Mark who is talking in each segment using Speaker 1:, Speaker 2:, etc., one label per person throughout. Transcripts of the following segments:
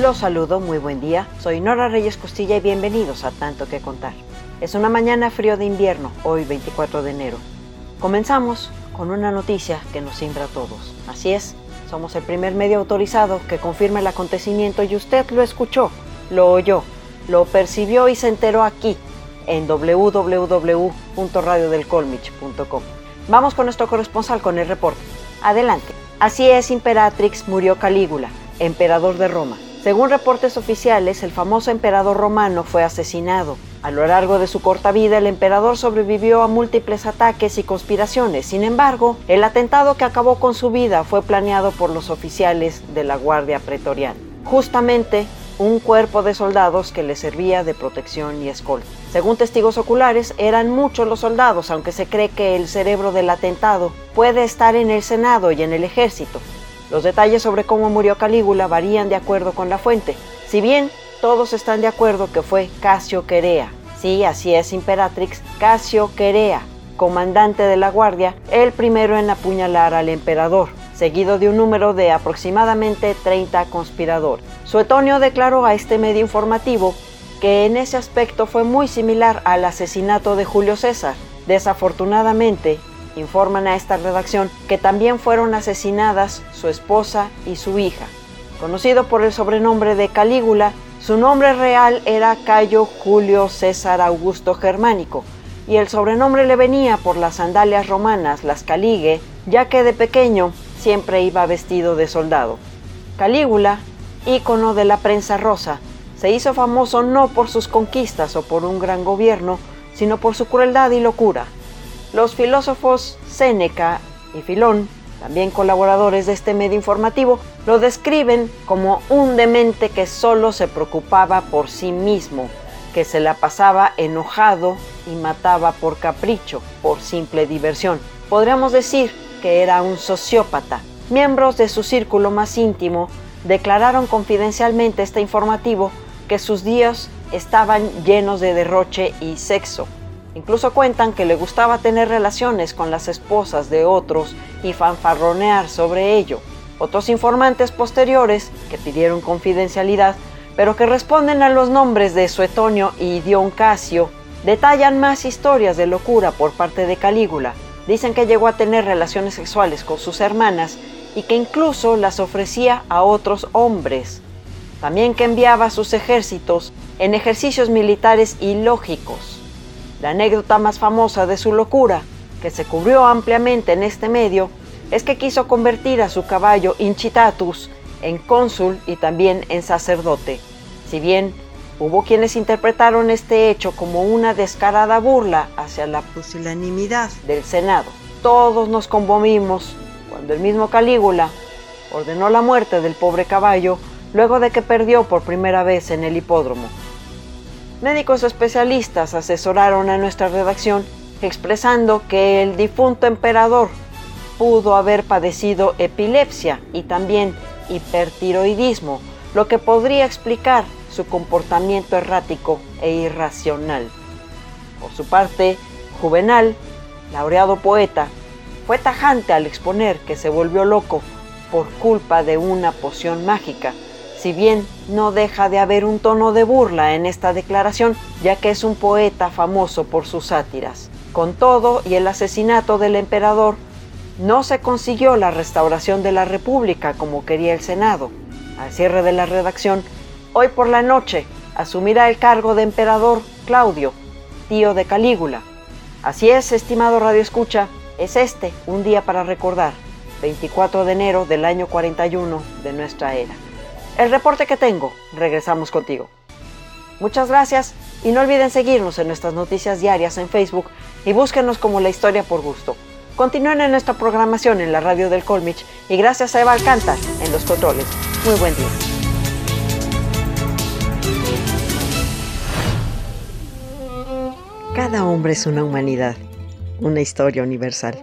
Speaker 1: Los saludo, muy buen día. Soy Nora Reyes Costilla y bienvenidos a Tanto que Contar. Es una mañana frío de invierno, hoy 24 de enero. Comenzamos con una noticia que nos simbra a todos. Así es, somos el primer medio autorizado que confirma el acontecimiento y usted lo escuchó, lo oyó, lo percibió y se enteró aquí en www.radiodelcolmich.com. Vamos con nuestro corresponsal con el reporte. Adelante. Así es, Imperatrix murió Calígula, emperador de Roma. Según reportes oficiales, el famoso emperador romano fue asesinado. A lo largo de su corta vida, el emperador sobrevivió a múltiples ataques y conspiraciones. Sin embargo, el atentado que acabó con su vida fue planeado por los oficiales de la Guardia Pretoriana. Justamente, un cuerpo de soldados que le servía de protección y escolta. Según testigos oculares, eran muchos los soldados, aunque se cree que el cerebro del atentado puede estar en el Senado y en el ejército. Los detalles sobre cómo murió Calígula varían de acuerdo con la fuente, si bien todos están de acuerdo que fue Casio Querea. Sí, así es, Imperatrix, Casio Querea, comandante de la guardia, el primero en apuñalar al emperador, seguido de un número de aproximadamente 30 conspiradores. Suetonio declaró a este medio informativo que en ese aspecto fue muy similar al asesinato de Julio César. Desafortunadamente, informan a esta redacción que también fueron asesinadas su esposa y su hija. Conocido por el sobrenombre de Calígula, su nombre real era Cayo Julio César Augusto Germánico, y el sobrenombre le venía por las sandalias romanas, las caligue, ya que de pequeño siempre iba vestido de soldado. Calígula, ícono de la prensa rosa, se hizo famoso no por sus conquistas o por un gran gobierno, sino por su crueldad y locura. Los filósofos Séneca y Filón, también colaboradores de este medio informativo, lo describen como un demente que solo se preocupaba por sí mismo, que se la pasaba enojado y mataba por capricho, por simple diversión. Podríamos decir que era un sociópata. Miembros de su círculo más íntimo declararon confidencialmente este informativo que sus días estaban llenos de derroche y sexo, Incluso cuentan que le gustaba tener relaciones con las esposas de otros y fanfarronear sobre ello. Otros informantes posteriores, que pidieron confidencialidad, pero que responden a los nombres de Suetonio y Dion Casio, detallan más historias de locura por parte de Calígula. Dicen que llegó a tener relaciones sexuales con sus hermanas y que incluso las ofrecía a otros hombres. También que enviaba a sus ejércitos en ejercicios militares ilógicos la anécdota más famosa de su locura, que se cubrió ampliamente en este medio, es que quiso convertir a su caballo Incitatus en cónsul y también en sacerdote. Si bien hubo quienes interpretaron este hecho como una descarada burla hacia la pusilanimidad del Senado, todos nos conmovimos cuando el mismo Calígula ordenó la muerte del pobre caballo luego de que perdió por primera vez en el hipódromo. Médicos especialistas asesoraron a nuestra redacción expresando que el difunto emperador pudo haber padecido epilepsia y también hipertiroidismo, lo que podría explicar su comportamiento errático e irracional. Por su parte, Juvenal, laureado poeta, fue tajante al exponer que se volvió loco por culpa de una poción mágica si bien no deja de haber un tono de burla en esta declaración, ya que es un poeta famoso por sus sátiras. Con todo y el asesinato del emperador, no se consiguió la restauración de la República como quería el Senado. Al cierre de la redacción, hoy por la noche asumirá el cargo de emperador Claudio, tío de Calígula. Así es, estimado Radio Escucha, es este un día para recordar, 24 de enero del año 41 de nuestra era. El reporte que tengo, regresamos contigo. Muchas gracias y no olviden seguirnos en nuestras noticias diarias en Facebook y búsquenos como La Historia por Gusto. Continúen en nuestra programación en la radio del Colmich y gracias a Eva Alcántar en los controles. Muy buen día. Cada hombre es una humanidad, una historia universal.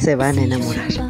Speaker 1: Se van a enamorar.